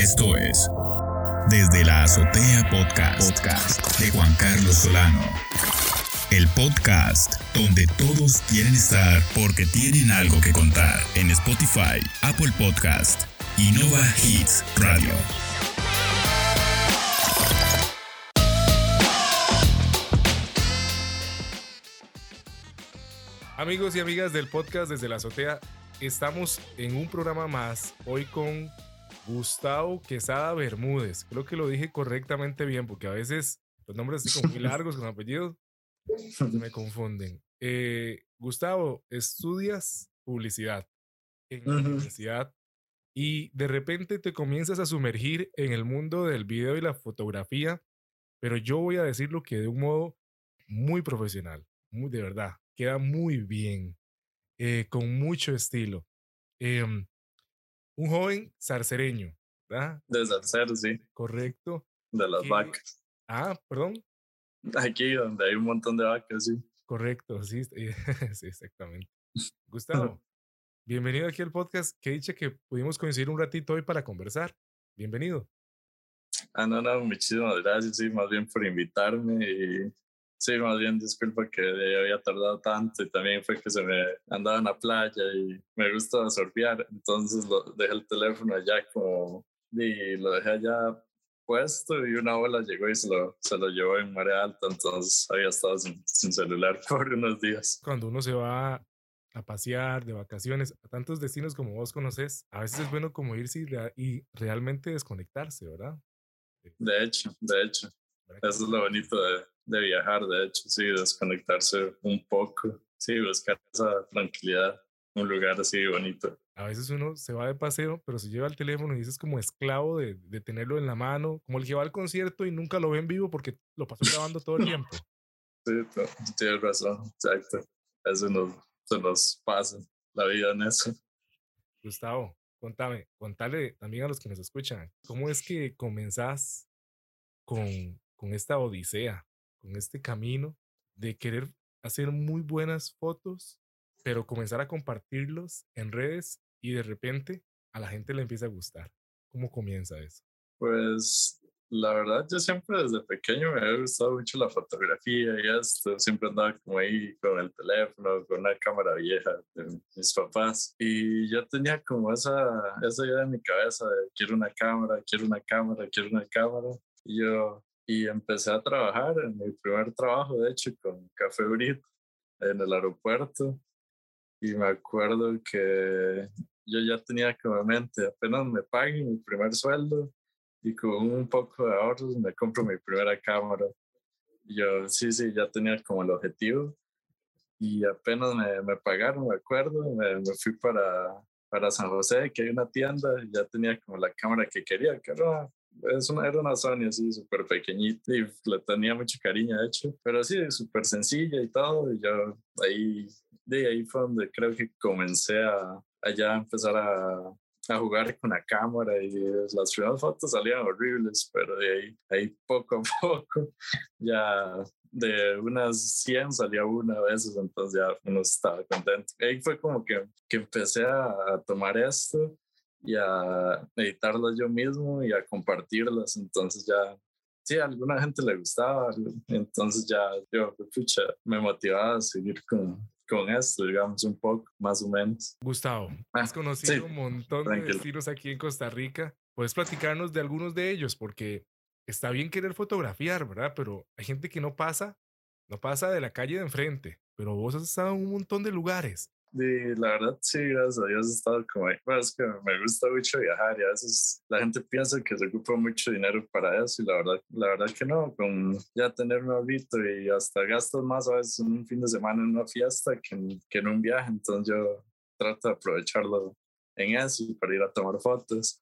Esto es Desde la Azotea Podcast, podcast de Juan Carlos Solano. El podcast donde todos quieren estar porque tienen algo que contar en Spotify, Apple Podcast y Nova Hits Radio. Amigos y amigas del podcast desde la azotea, estamos en un programa más hoy con Gustavo Quesada Bermúdez. Creo que lo dije correctamente bien porque a veces los nombres son muy largos con apellidos me confunden. Eh, Gustavo, estudias publicidad en la universidad y de repente te comienzas a sumergir en el mundo del video y la fotografía, pero yo voy a decirlo que de un modo muy profesional, muy de verdad queda muy bien, eh, con mucho estilo. Em, un joven zarcereño, ¿verdad? De zarcero, sí. Correcto. De las vacas. Ah, perdón. Aquí donde hay un montón de vacas, sí. Correcto, sí, sí exactamente. Gustavo, bienvenido aquí al podcast. Que dicha que pudimos coincidir un ratito hoy para conversar. Bienvenido. Ah, no, no, muchísimas gracias, sí, más bien por invitarme y Sí, más bien disculpa que había tardado tanto y también fue que se me andaba en la playa y me gusta surfear, entonces lo, dejé el teléfono allá como y lo dejé allá puesto y una ola llegó y se lo, se lo llevó en marea alta, entonces había estado sin, sin celular por unos días. Cuando uno se va a pasear de vacaciones a tantos destinos como vos conoces, a veces es bueno como irse y, y realmente desconectarse, ¿verdad? De hecho, de hecho. Eso es lo bonito de, de viajar, de hecho, sí, desconectarse un poco, sí, buscar esa tranquilidad, un lugar así bonito. A veces uno se va de paseo, pero se lleva el teléfono y dices como esclavo de, de tenerlo en la mano, como el que va al concierto y nunca lo ve en vivo porque lo pasó grabando todo el tiempo. Sí, tienes razón, exacto. Eso nos, se nos pasa la vida en eso. Gustavo, contame, contale también a los que nos escuchan, ¿cómo es que comenzás con, con esta odisea? con este camino de querer hacer muy buenas fotos, pero comenzar a compartirlos en redes y de repente a la gente le empieza a gustar. ¿Cómo comienza eso? Pues la verdad, yo siempre desde pequeño me ha gustado mucho la fotografía y esto. Siempre andaba como ahí con el teléfono, con una cámara vieja de mis papás. Y yo tenía como esa, esa idea en mi cabeza de quiero una cámara, quiero una cámara, quiero una cámara. Y yo y empecé a trabajar en mi primer trabajo, de hecho, con Café Brit en el aeropuerto. Y me acuerdo que yo ya tenía como en mente, apenas me paguen mi primer sueldo y con un poco de ahorros me compro mi primera cámara. Y yo, sí, sí, ya tenía como el objetivo. Y apenas me, me pagaron, me acuerdo, me, me, fui para, para San José, que hay una tienda, y ya tenía como la cámara que quería, que era es una, era una Sony así súper pequeñita y le tenía mucho cariño, de hecho, pero sí, súper sencilla y todo. Y yo ahí, de ahí fue donde creo que comencé a, a ya empezar a, a jugar con la cámara y las primeras fotos salían horribles, pero de ahí, ahí poco a poco ya de unas 100 salía una a veces, entonces ya uno estaba contento. Ahí fue como que, que empecé a tomar esto y a editarlas yo mismo y a compartirlas. Entonces ya, sí, a alguna gente le gustaba, entonces ya yo, pucha, me motivaba a seguir con, con esto, digamos, un poco, más o menos. Gustavo, ah, has conocido un montón de estilos aquí en Costa Rica. ¿Puedes platicarnos de algunos de ellos? Porque está bien querer fotografiar, ¿verdad? Pero hay gente que no pasa, no pasa de la calle de enfrente, pero vos has estado en un montón de lugares. Sí, la verdad, sí, gracias a Dios he estado como ahí. Bueno, es que me gusta mucho viajar y a veces la gente piensa que se ocupa mucho dinero para eso y la verdad, la verdad que no. Con ya tener un y hasta gastos más a veces un fin de semana en una fiesta que en, que en un viaje. Entonces yo trato de aprovecharlo en eso para ir a tomar fotos.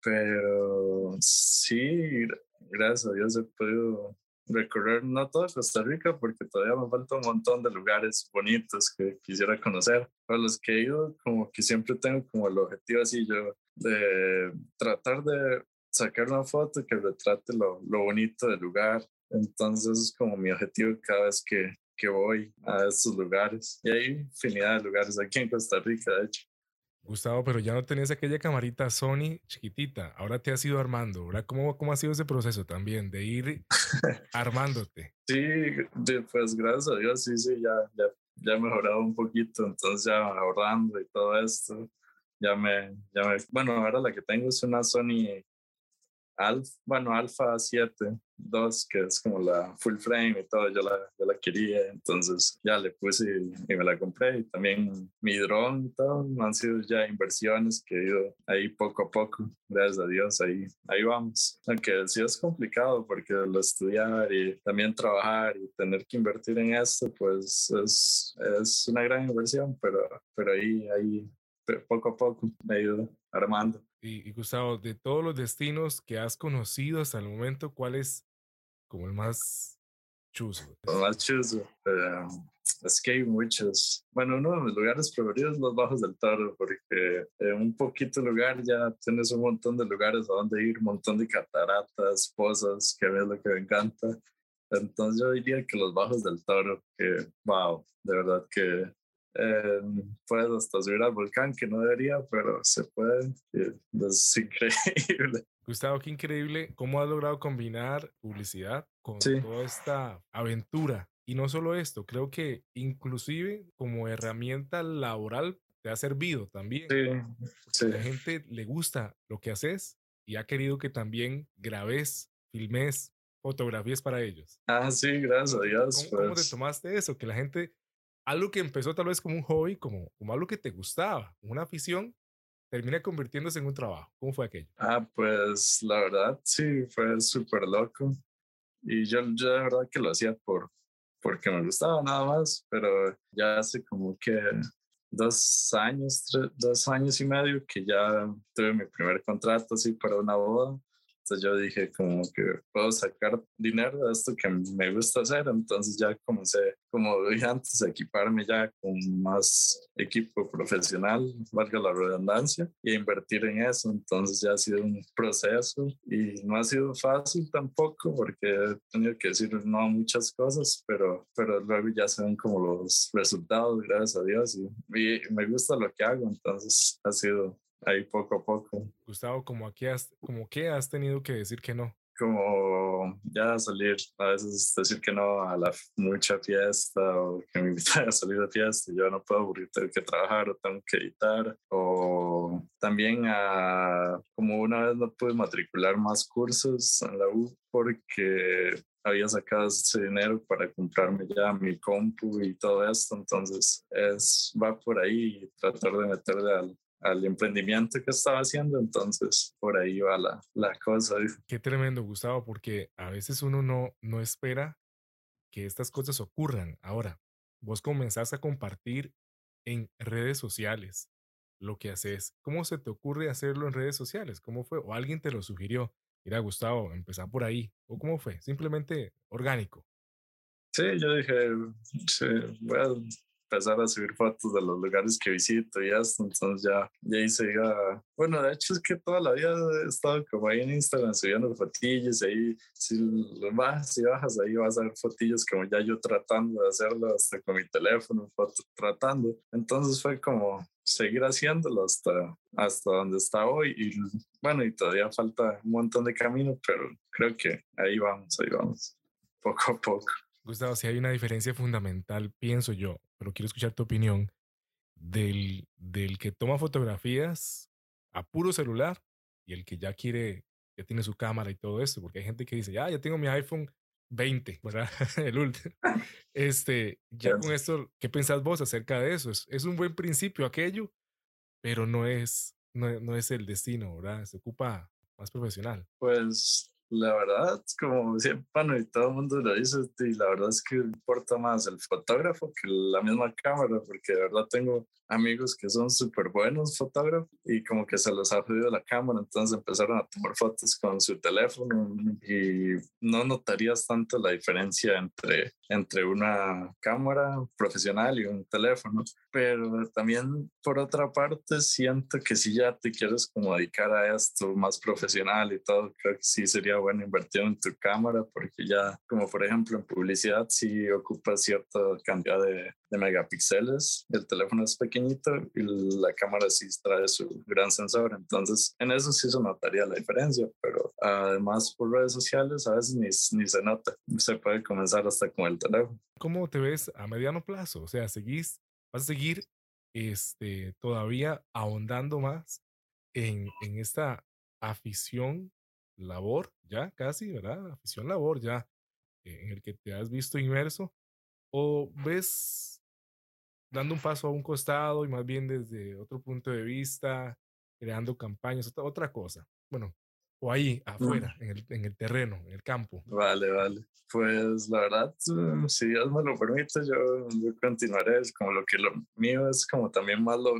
Pero sí, gracias a Dios he podido recorrer no toda Costa Rica porque todavía me falta un montón de lugares bonitos que quisiera conocer. Para los que he ido, como que siempre tengo como el objetivo así yo de tratar de sacar una foto que retrate lo, lo bonito del lugar. Entonces es como mi objetivo cada vez que, que voy a estos lugares. Y hay infinidad de lugares aquí en Costa Rica, de hecho. Gustavo, pero ya no tenías aquella camarita Sony chiquitita, ahora te has ido armando, ¿verdad? ¿Cómo, cómo ha sido ese proceso también de ir armándote? Sí, pues gracias a Dios, sí, sí, ya, ya, ya he mejorado un poquito, entonces ya ahorrando y todo esto, ya me, ya me, bueno, ahora la que tengo es una Sony Alpha, bueno, Alpha 7 2, que es como la full frame y todo, yo la, yo la quería, entonces ya le puse y, me la compré. Y también mi dron y todo, han sido ya inversiones que he ido ahí poco a poco, gracias a Dios, ahí, ahí vamos. Aunque sí es complicado porque lo estudiar y también trabajar y tener que invertir en esto, pues es, es una gran inversión, pero, pero ahí, ahí poco a poco me ido armando. Y, Gustavo, de todos los destinos que has conocido hasta el momento, ¿cuál es como el más chuzo? El más chuzo. Eh, es que hay muchos. Bueno, uno de mis lugares preferidos es los Bajos del Toro, porque en un poquito lugar ya tienes un montón de lugares a donde ir, un montón de cataratas, pozas, que es lo que me encanta. Entonces yo diría que los Bajos del Toro, que wow, de verdad que eh, puedes hasta subir al volcán, que no debería, pero se puede. Es increíble. Gustavo, qué increíble cómo has logrado combinar publicidad con toda esta aventura. Y no solo esto, creo que inclusive como herramienta laboral te ha servido también. Sí, La gente le gusta lo que haces y ha querido que también grabes, filmes, fotografías para ellos. Ah, sí, gracias a Dios. ¿Cómo, ¿Cómo, te pues. tomaste eso? Que la gente algo que empezó tal vez como un hobby, como, como algo que te gustaba, una afición, termina convirtiéndose en un trabajo. ¿Cómo fue aquello? Ah, pues la verdad sí, fue súper loco. Y yo, yo de verdad que lo hacía por, porque me gustaba nada más, pero ya hace como que dos años, dos años y medio que ya tuve mi primer contrato así para una boda entonces yo dije como que puedo sacar dinero de esto que me gusta hacer. Entonces ya comencé, como dije antes, a equiparme ya con más equipo profesional, valga la redundancia, y a invertir en eso. Entonces ya ha sido un proceso y no ha sido fácil tampoco porque he tenido que decir no a muchas cosas, pero, pero luego ya se ven como los resultados, gracias a Dios, y, y me gusta lo que hago. Entonces ha sido ahí poco a poco. Gustavo, ¿como, aquí has, como que has tenido que decir que no? Como ya salir, a veces decir que no a la mucha fiesta o que me invitan a salir de fiesta y yo no puedo porque tengo que trabajar o tengo que editar o también a como una vez no pude matricular más cursos en la U porque había sacado ese dinero para comprarme ya mi compu y todo esto, entonces es, va por ahí tratar de meterle al, al emprendimiento que estaba haciendo, entonces por ahí va la, la cosa. Qué tremendo, Gustavo, porque a veces uno no, no espera que estas cosas ocurran. Ahora, vos comenzás a compartir en redes sociales lo que haces. ¿Cómo se te ocurre hacerlo en redes sociales? ¿Cómo fue? ¿O alguien te lo sugirió? Mira, Gustavo, empezar por ahí. ¿O cómo fue? Simplemente orgánico. Sí, yo dije, sí, bueno, empezar a subir fotos de los lugares que visito y esto, entonces ya, ya hice ya, bueno, de hecho es que toda la vida he estado como ahí en Instagram subiendo fotillos, ahí si bajas y bajas ahí vas a ver fotillos como ya yo tratando de hacerlo hasta con mi teléfono, foto, tratando, entonces fue como seguir haciéndolo hasta, hasta donde está hoy y bueno, y todavía falta un montón de camino, pero creo que ahí vamos, ahí vamos, poco a poco. Gustavo, si hay una diferencia fundamental, pienso yo, pero quiero escuchar tu opinión, del, del que toma fotografías a puro celular y el que ya quiere, ya tiene su cámara y todo esto, porque hay gente que dice, ya, ya tengo mi iPhone 20, ¿verdad? el último. Este, ya con esto, ¿qué pensás vos acerca de eso? Es, es un buen principio aquello, pero no es, no, no es el destino, ¿verdad? Se ocupa más profesional. Pues la verdad, como siempre, bueno, y todo el mundo lo dice, y la verdad es que importa más el fotógrafo que la misma cámara, porque de verdad tengo amigos que son súper buenos fotógrafos y como que se les ha pedido la cámara, entonces empezaron a tomar fotos con su teléfono y no notarías tanto la diferencia entre, entre una cámara profesional y un teléfono. pero también por otra parte siento que si ya te quieres como dedicar a esto más profesional y todo, creo que sí sería bueno invertir en tu cámara porque ya como por ejemplo en publicidad sí ocupa cierta cantidad de, de megapíxeles, el teléfono es pequeñito y la cámara sí trae su gran sensor, entonces en eso sí se notaría la diferencia, pero además por redes sociales a veces ni, ni se nota, se puede comenzar hasta con el teléfono. ¿Cómo te ves a mediano plazo? O sea, ¿seguís vas a seguir este, todavía ahondando más en, en esta afición labor, ya casi, ¿verdad? Afición labor, ya, eh, en el que te has visto inmerso, o ves dando un paso a un costado y más bien desde otro punto de vista, creando campañas, otra, otra cosa. Bueno, o ahí, mm. afuera, en el, en el terreno, en el campo. Vale, vale. Pues la verdad, mm, si Dios me lo permite, yo, yo continuaré. Es como lo que lo mío es como también más lo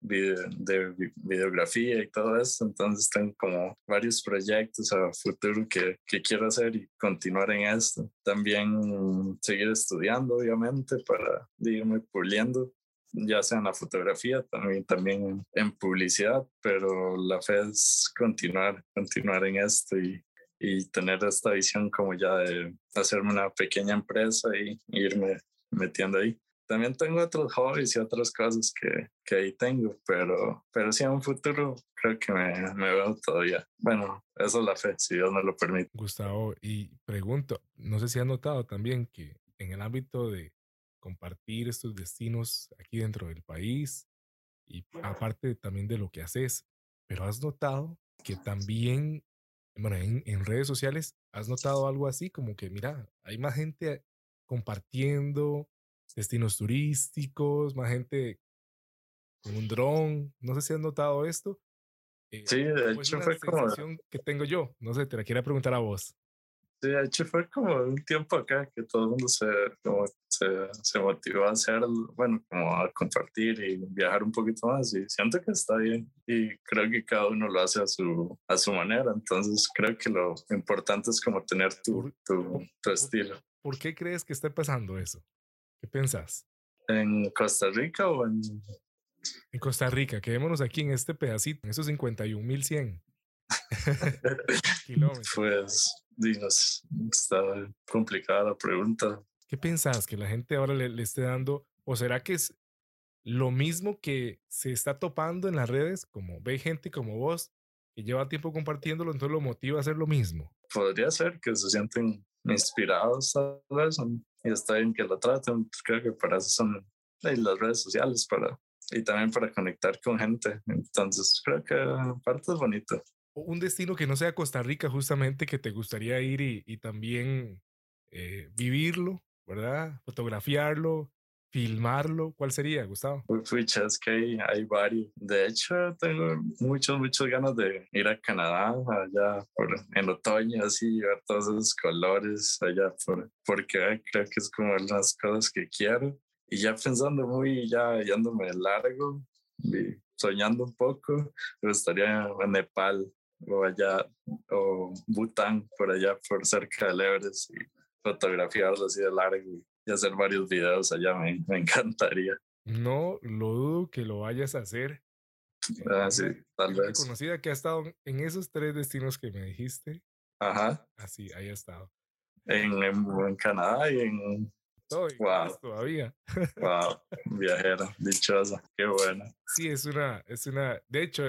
de videografía y todo eso. Entonces tengo como varios proyectos a futuro que, que quiero hacer y continuar en esto. También seguir estudiando, obviamente, para irme puliendo ya sea en la fotografía, también, también en publicidad, pero la fe es continuar, continuar en esto y, y tener esta visión como ya de hacerme una pequeña empresa y irme metiendo ahí. También tengo otros hobbies y otras cosas que, que ahí tengo, pero, pero sí en un futuro creo que me, me veo todavía. Bueno, eso es la fe, si Dios me lo permite. Gustavo, y pregunto, no sé si has notado también que en el ámbito de compartir estos destinos aquí dentro del país y aparte también de lo que haces, pero has notado que también, bueno, en, en redes sociales, has notado algo así como que, mira, hay más gente compartiendo destinos turísticos, más gente con un dron, no sé si has notado esto. Eh, sí, de hecho fue como... que tengo yo, no sé, te la quiero preguntar a vos. Sí, de hecho fue como un tiempo acá que todo el mundo se, como se, se, motivó a hacer, bueno, como a compartir y viajar un poquito más y siento que está bien y creo que cada uno lo hace a su, a su manera, entonces creo que lo importante es como tener tu, tu, tu estilo. ¿Por qué crees que está pasando eso? ¿Qué pensás? ¿En Costa Rica o en...? En Costa Rica, quedémonos aquí en este pedacito, en esos 51.100 kilómetros. Pues dinos, está complicada la pregunta. ¿Qué pensás que la gente ahora le, esté dando? ¿O será que es lo mismo que se está topando en las redes? Como ve gente como vos que lleva tiempo compartiéndolo, entonces lo motiva a hacer lo mismo. Podría ser que se sienten inspirados tal vez y está bien que lo traten. Pues creo que para eso son las redes sociales para y también para conectar con gente. Entonces creo que aparte es bonito un destino que no sea Costa Rica, justamente, que te gustaría ir y, también eh, vivirlo, ¿verdad? Fotografiarlo, filmarlo. ¿Cuál sería, Gustavo? Pucha, es que hay, hay, varios. De hecho, tengo muchas, muchas ganas de ir a Canadá, allá por, en otoño, así, ver todos esos colores allá, por, porque creo que es como las cosas que quiero. Y ya pensando muy, ya yéndome largo, y soñando un poco, me gustaría en Nepal o allá, o Bután, por allá, por cerca del Everest, y fotografiarlo así de largo y hacer varios videos allá, me, me encantaría. No lo dudo que lo vayas a hacer. Ah, sí, tal vez. Conocida que ha estado en esos tres destinos que me dijiste. Ajá. Así, ahí ha estado. En, en, Canadá y en wow. todavía. Wow, viajera, dichosa, qué buena. Sí, es una, es una, de hecho,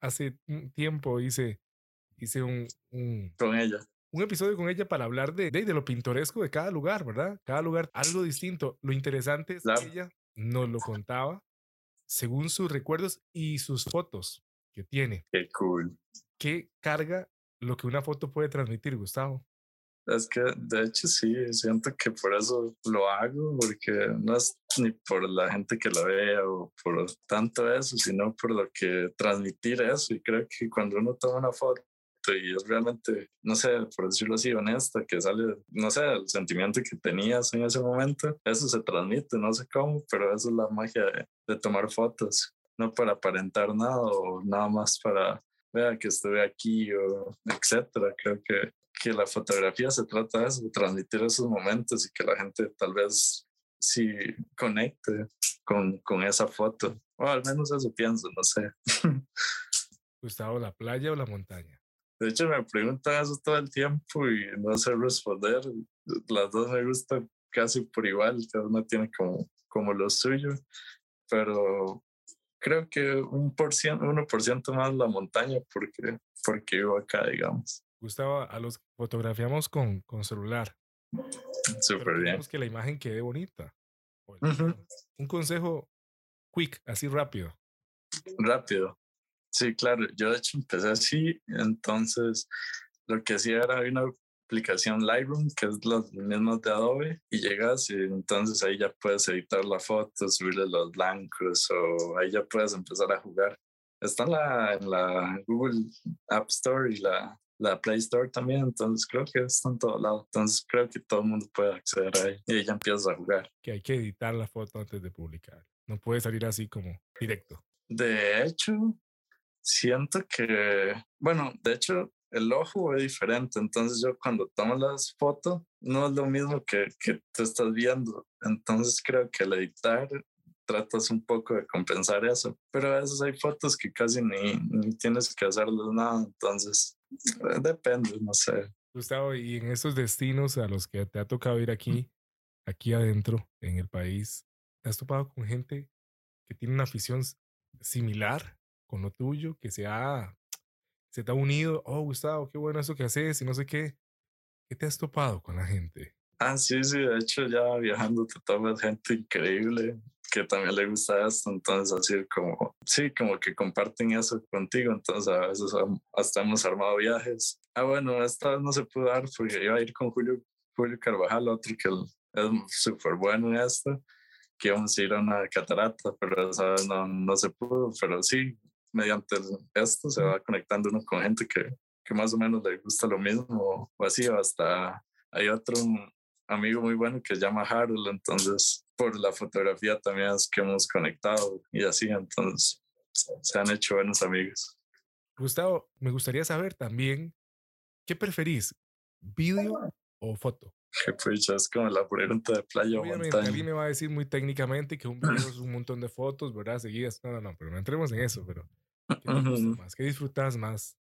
hace un tiempo hice, hice un, un, con ella. Un episodio con ella para hablar de, de, lo pintoresco de cada lugar, ¿verdad? Cada lugar algo distinto. Lo interesante es que ella nos lo contaba según sus recuerdos y sus fotos que tiene. Qué cool. ¿Qué carga lo que una foto puede transmitir, Gustavo? Es que de hecho sí, siento que por eso lo hago, porque no es ni por la gente que lo vea o por tanto eso, sino por lo que transmitir eso. Y creo que cuando uno toma una foto y es realmente, no sé, por decirlo así, honesta, que sale, no sé, el sentimiento que tenías en ese momento, eso se transmite, no sé cómo, pero eso es la magia de, de tomar fotos, no para aparentar nada o nada más para, vea que estuve aquí o etcétera. Creo que que la fotografía se trata de eso, transmitir esos momentos y que la gente tal vez sí conecte con, con esa foto. O al menos eso pienso, no sé. Gustavo, ¿la playa o la montaña? De hecho, me preguntan eso todo el tiempo y no sé responder. Las dos me gustan casi por igual, cada una tiene como, como lo suyo, pero creo que un por ciento, uno por ciento más la montaña porque, porque vivo acá, digamos. Gustavo, a los fotografiamos con, con celular. Súper bien. que la imagen quede bonita. Un consejo quick, así rápido. Rápido. Sí, claro. Yo de hecho empecé así, entonces lo que hacía era una aplicación Lightroom, que es la misma de Adobe, y llegas y entonces ahí ya puedes editar la foto, subirle los blancos o ahí ya puedes empezar a jugar. Está en la, en la Google App Store y la, la Play Store también, entonces creo que está en todo lado. Entonces creo que todo el mundo puede acceder ahí y ya empiezas a jugar. Que hay que editar la foto antes de publicar. No puede salir así como directo. De hecho, siento que, bueno, de hecho, el ojo es diferente. Entonces yo cuando tomo las fotos no es lo mismo que, que te estás viendo. Entonces creo que al editar tratas un poco de compensar eso. Pero a veces hay fotos que casi ni, ni tienes que hacerles nada. Entonces eh, depende, no sé. Gustavo, y en esos destinos a los que te ha tocado ir aquí, aquí adentro, en el país, ¿te has topado con gente que tiene una afición similar con lo tuyo, que se ha se te ha unido, oh Gustavo, qué bueno eso que haces y no sé qué. ¿Qué te has topado con la gente? Ah, sí, sí, de hecho ya viajando te topas gente increíble que también le gusta esto, entonces así como, sí, como que comparten eso contigo, entonces a veces hasta hemos armado viajes. Ah, bueno, esta vez no se pudo dar porque iba a ir con Julio, Julio Carvajal, otro que es súper bueno en esto, que íbamos a ir a una catarata, pero esa vez no, no se pudo, pero sí, mediante esto se va conectando uno con gente que, que más o menos le gusta lo mismo o así, hasta hay otro amigo muy bueno que se llama Harold, entonces por la fotografía también es que hemos conectado y así, entonces se han hecho buenos amigos. Gustavo, me gustaría saber también, ¿qué preferís? ¿Vídeo o foto? Que pues es como la pregunta de playa montaña. alguien me va a decir muy técnicamente que un video es un montón de fotos, ¿verdad? Seguidas. No, no, no, pero no entremos en eso, pero ¿qué, más? ¿Qué disfrutas más?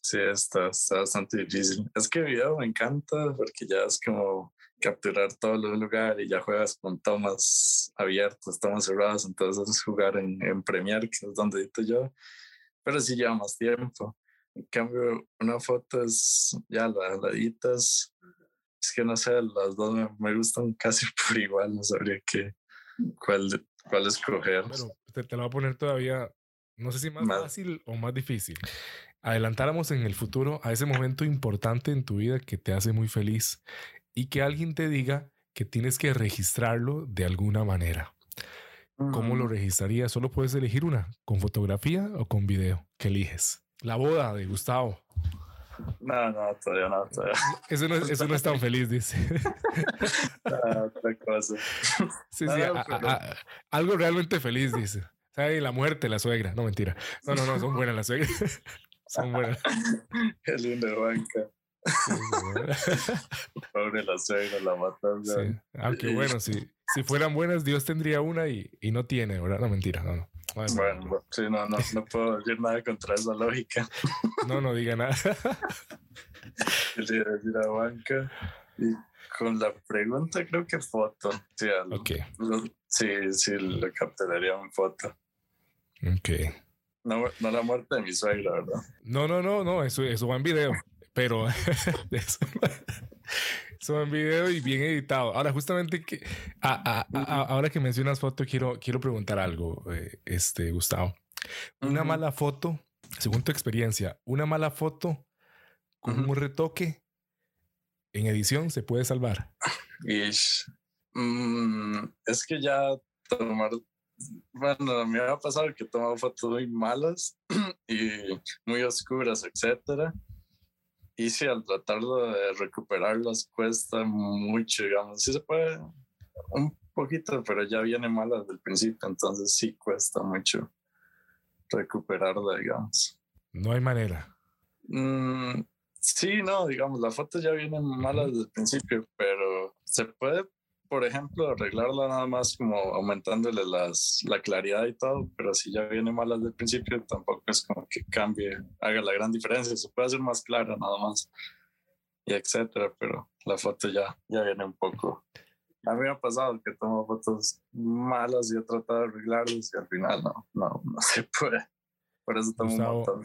Sí, está, está bastante difícil. Es que video me encanta porque ya es como capturar todos los lugares y ya juegas con tomas abiertas, tomas cerradas, entonces es jugar en, en Premiere, que es donde edito yo, pero sí lleva más tiempo. En cambio, una foto es ya la, la editas, es que no sé, las dos me, me, gustan casi por igual, no sabría qué, cuál, cuál escoger. Pero te, te, lo voy a poner todavía, no sé si más, más fácil o más difícil. Adelantáramos en el futuro a ese momento importante en tu vida que te hace muy feliz y que alguien te diga que tienes que registrarlo de alguna manera. ¿Cómo lo registrarías? Solo puedes elegir una, con fotografía o con video. ¿Qué eliges? La boda de Gustavo. No, no, todavía no. Todavía. Eso, no eso no es tan feliz, dice. no, otra cosa. Sí, sí, no, a, pero... a, algo realmente feliz, dice. ¿Sabe? La muerte, la suegra. No, mentira. No, no, no, son buenas las suegras. son buenas. Qué linda banca. Pobre la suegra, la matan. Sí. Aunque bueno, si, si fueran buenas, Dios tendría una y, y no tiene, ¿verdad? No, mentira, no, no. Bueno, sí, no, no, no puedo decir nada contra esa lógica. No, no diga nada. Quería decir a banca. Y con la pregunta, creo que foto. Sí, lo, okay. lo, sí, sí, lo capturaría en foto. Ok. No, no la muerte de mi suegra, ¿verdad? No, no, no, no, eso, eso va en video. Pero eso, en video y bien editado. Ahora, justamente que a, a, a, ahora que mencionas foto, quiero, quiero preguntar algo, eh, este, Gustavo. Una uh -huh. mala foto, según tu experiencia, una mala foto con uh -huh. un retoque en edición se puede salvar. Mm, es que ya tomar bueno, me ha pasado que he tomado fotos muy malas y muy oscuras, etcétera. Y si al tratarlo de recuperarlas cuesta mucho, digamos, sí se puede un poquito, pero ya viene mala desde el principio, entonces sí cuesta mucho recuperarla, digamos. No hay manera. Mm, sí, no, digamos, la foto ya viene mala desde el principio, pero se puede por ejemplo, arreglarla nada más como aumentándole las, la claridad y todo, pero si ya viene mala desde el principio, tampoco es como que cambie, haga la gran diferencia. Se puede hacer más clara nada más y etcétera, pero la foto ya, ya viene un poco. A mí me ha pasado que tomo fotos malas y he tratado de arreglarlas y al final no, no, no se puede. Por eso tomo un montón.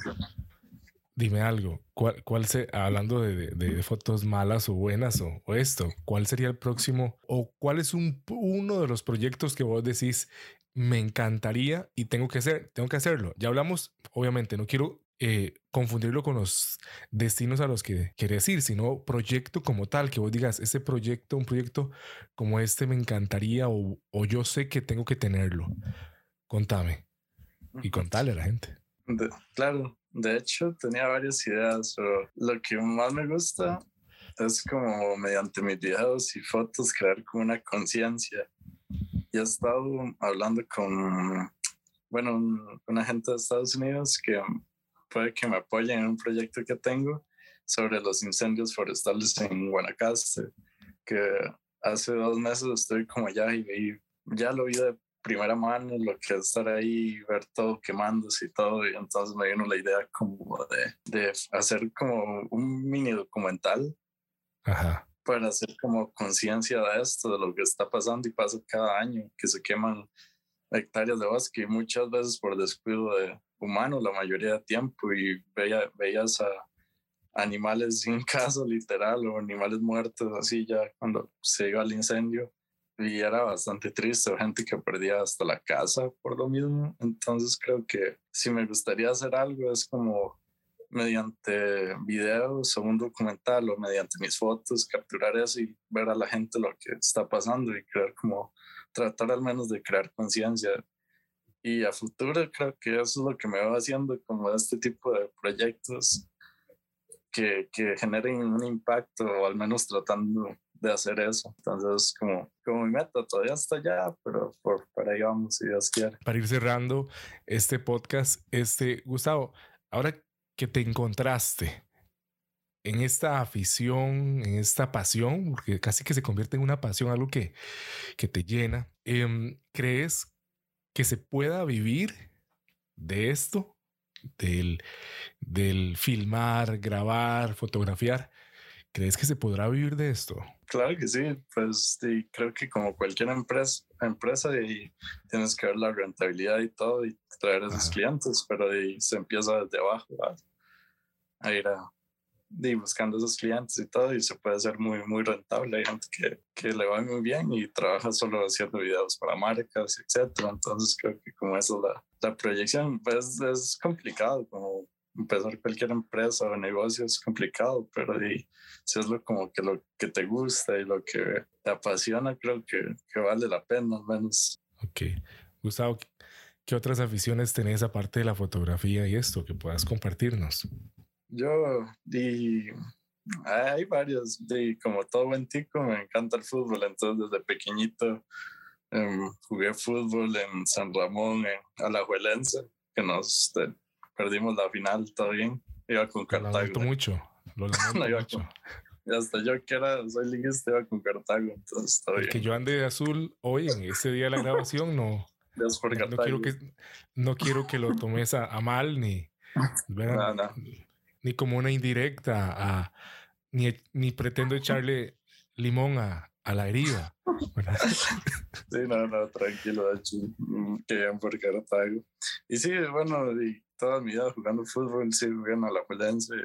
Dime algo, ¿cuál, cuál se, hablando de, de, fotos malas o buenas o, o, esto, cuál sería el próximo o cuál es un, uno de los proyectos que vos decís me encantaría y tengo que hacer, tengo que hacerlo? Ya hablamos, obviamente, no quiero eh, confundirlo con los destinos a los que querés ir, sino proyecto como tal, que vos digas, ese proyecto, un proyecto como este me encantaría o, o yo sé que tengo que tenerlo. Contame y contale a la gente. claro, de hecho tenía varias ideas, pero lo que más me gusta es como mediante mis videos y fotos crear como una conciencia. Y he estado hablando con, bueno, una gente de Estados Unidos que puede que me apoyen en un proyecto que tengo sobre los incendios forestales en Guanacaste, que hace dos meses estoy como allá y, ya lo vi de primera mano, lo que es estar ahí, ver todo quemándose y todo, y entonces me vino la idea como de, de hacer como un mini documental para hacer como conciencia de esto, de lo que está pasando y pasa cada año, que se queman hectáreas de bosque y muchas veces por descuido de, humano la mayoría de tiempo y veía, veías a animales sin caso literal o animales muertos así ya cuando se iba al incendio y era bastante triste, gente que perdía hasta la casa por lo mismo. Entonces creo que si me gustaría hacer algo es como mediante videos o un documental o mediante mis fotos, capturar eso y ver a la gente lo que está pasando y crear como, tratar al menos de crear conciencia y a futuro creo que eso es lo que me va haciendo como este tipo de proyectos que, que generen un impacto o al menos tratando de hacer eso. Entonces, como, como mi meta todavía está allá, pero por, para ahí vamos, si Dios quiere. Para ir cerrando este podcast, este, Gustavo, ahora que te encontraste en esta afición, en esta pasión, porque casi que se convierte en una pasión, algo que, que te llena, eh, ¿crees que se pueda vivir de esto, del, del filmar, grabar, fotografiar. ¿Crees que se podrá vivir de esto? Claro que sí, pues creo que como cualquier empresa, empresa y tienes que ver la rentabilidad y todo y traer a esos clientes, pero se empieza desde abajo a ir a, y buscando esos clientes y todo, y se puede hacer muy, muy rentable. Hay gente que, que le va muy bien y trabaja solo haciendo videos para marcas, etcétera. Entonces, creo que como eso la, la proyección, pues es complicado, como empezar cualquier empresa o negocio es complicado, pero si es lo como que lo que te gusta y lo que te apasiona, creo que, que vale la pena, al menos. Ok. Gustavo, ¿qué otras aficiones tenés aparte de la fotografía y esto que puedas compartirnos? Yo, di, hay varios, como todo buen tico, me encanta el fútbol, entonces desde pequeñito em, jugué fútbol en San Ramón, en Alajuelense, que nos perdimos la final, todo bien, iba con Cartago. Lo lamento mucho, lo lamento mucho. y hasta yo que era, soy liguista, iba con Cartago, entonces todo el que yo ande de azul hoy, en ese día de la grabación, no. no, quiero que, no quiero que lo tomes a, mal ni... No, no ni como una indirecta, a, ni, ni pretendo echarle limón a, a la herida. sí, no, no, tranquilo, mm, que bien por Cartago. Y sí, bueno, y toda mi vida jugando fútbol, sí, jugando a la Juelense.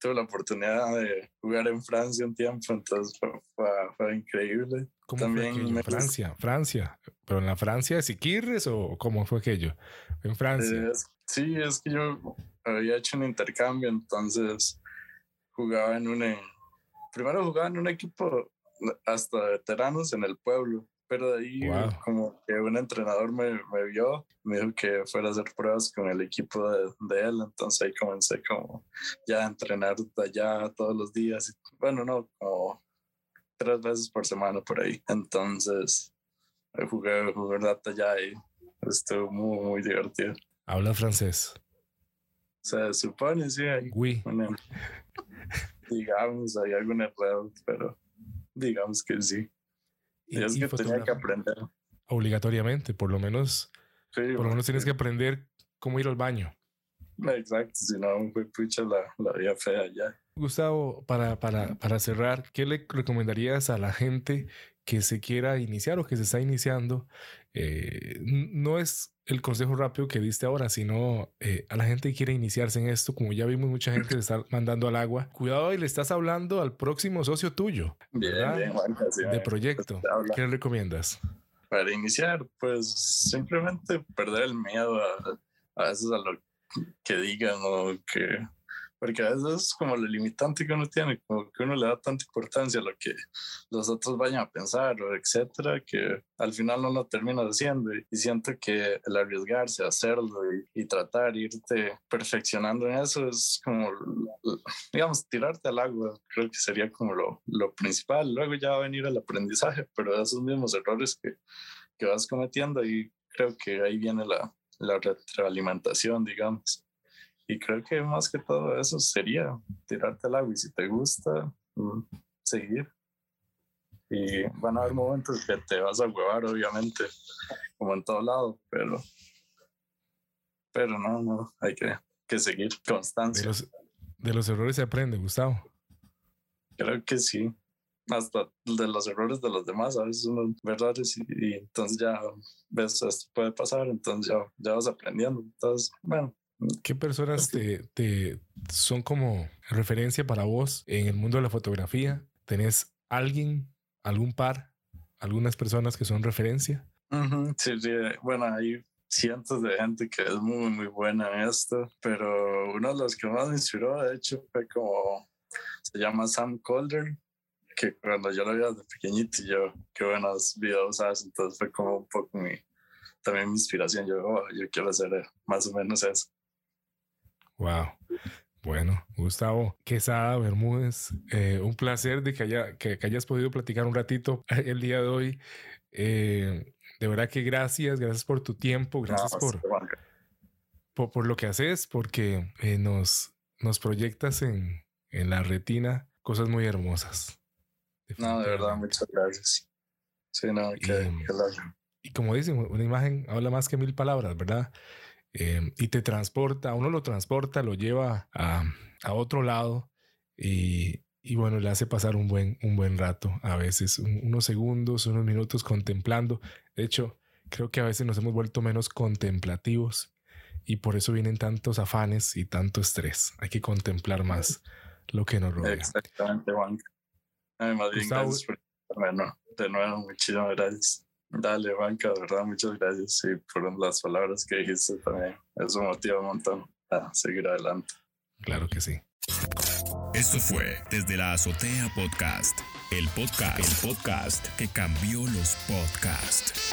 Tuve la oportunidad de jugar en Francia un tiempo, entonces fue, fue, increíble. ¿Cómo También fue aquello? Francia, Francia. ¿Pero en la Francia de Siquirres o cómo fue aquello? En Francia. sí, es que yo había hecho un intercambio, entonces jugaba en un... Primero jugaba en un equipo hasta veteranos en el pueblo, pero de ahí como que un entrenador me, me, vio, me dijo que fuera a hacer pruebas con el equipo de, de, él, entonces ahí comencé como ya a entrenar allá todos los días, bueno, no, como tres veces por semana por ahí, entonces jugué, jugué data allá y estuvo muy, muy divertido. ¿Habla francés? Se supone, sí, hay digamos, hay algún error, pero digamos que sí. Que tenía que aprender. Obligatoriamente, por lo menos, por lo menos tienes que aprender cómo ir al baño. Exacto, si no, fue pucha la, la vida fea ya. Gustavo, para, para, para cerrar, ¿qué le recomendarías a la gente que se quiera iniciar o que se está iniciando? Eh, no es el consejo rápido que diste ahora, sino eh, a la gente que quiere iniciarse en esto, como ya vimos mucha gente se está mandando al agua. Cuidado y le estás hablando al próximo socio tuyo. Bien, bien, de proyecto. ¿Qué le recomiendas? Para iniciar, pues simplemente perder el miedo a, a veces a lo que digan o que porque a veces es como lo limitante que uno tiene, como que uno le da tanta importancia a lo que los otros vayan a pensar etcétera, que al final no lo termina haciendo y siento que el arriesgarse a hacerlo y, tratar, irte perfeccionando en eso es como, digamos, tirarte al agua, creo que sería como lo, lo principal, luego ya va a venir el aprendizaje, pero esos mismos errores que, que vas cometiendo y creo que ahí viene la, la retroalimentación, digamos. Y creo que más que todo eso sería tirarte al agua y si te gusta, mm, seguir. Y van a haber momentos que te vas a huevar, obviamente, como en todo lado, pero, pero no, no, hay que, que seguir constancia. De los, de los errores se aprende, Gustavo. Creo que sí hasta de los errores de los demás, a veces uno ve errores y, entonces ya ves esto puede pasar, entonces ya, ya vas aprendiendo. Entonces, bueno. ¿Qué personas te, son como referencia para vos en el mundo de la fotografía? ¿Tenés alguien, algún par, algunas personas que son referencia? sí, sí, bueno, hay cientos de gente que es muy, muy buena en esto, pero uno de los que más me inspiró, de hecho, fue como, se llama Sam Calder, que cuando yo lo vi desde pequeñito, yo, qué buenos videos haces, entonces fue como un poco mi, también mi inspiración, yo, oh, yo quiero hacer más o menos eso. Wow. Bueno, Gustavo Quesada Bermúdez, eh, un placer de que, haya, que, hayas podido platicar un ratito el día de hoy. Eh, de verdad que gracias, gracias por tu tiempo, gracias por, por, por, lo que haces, porque eh, nos, nos proyectas en, en la retina cosas muy hermosas. No, de verdad, muchas gracias. Sí, no, que, y, y como dicen, una imagen habla más que mil palabras, ¿verdad? Eh, y te transporta, uno lo transporta, lo lleva a, a otro lado y, y, bueno, le hace pasar un buen, un buen rato, a veces unos segundos, unos minutos contemplando. De hecho, creo que a veces nos hemos vuelto menos contemplativos y por eso vienen tantos afanes y tanto estrés. Hay que contemplar más lo que nos rodea. Exactamente, Juan. Ay, Madrid, gracias por bueno, de nuevo, muchísimas gracias. Dale, Banca, de verdad, muchas gracias. Y por las palabras que dijiste también. Eso motiva un montón a seguir adelante. Claro que sí. Esto fue Desde la Azotea Podcast, el podcast, el podcast que cambió los podcasts.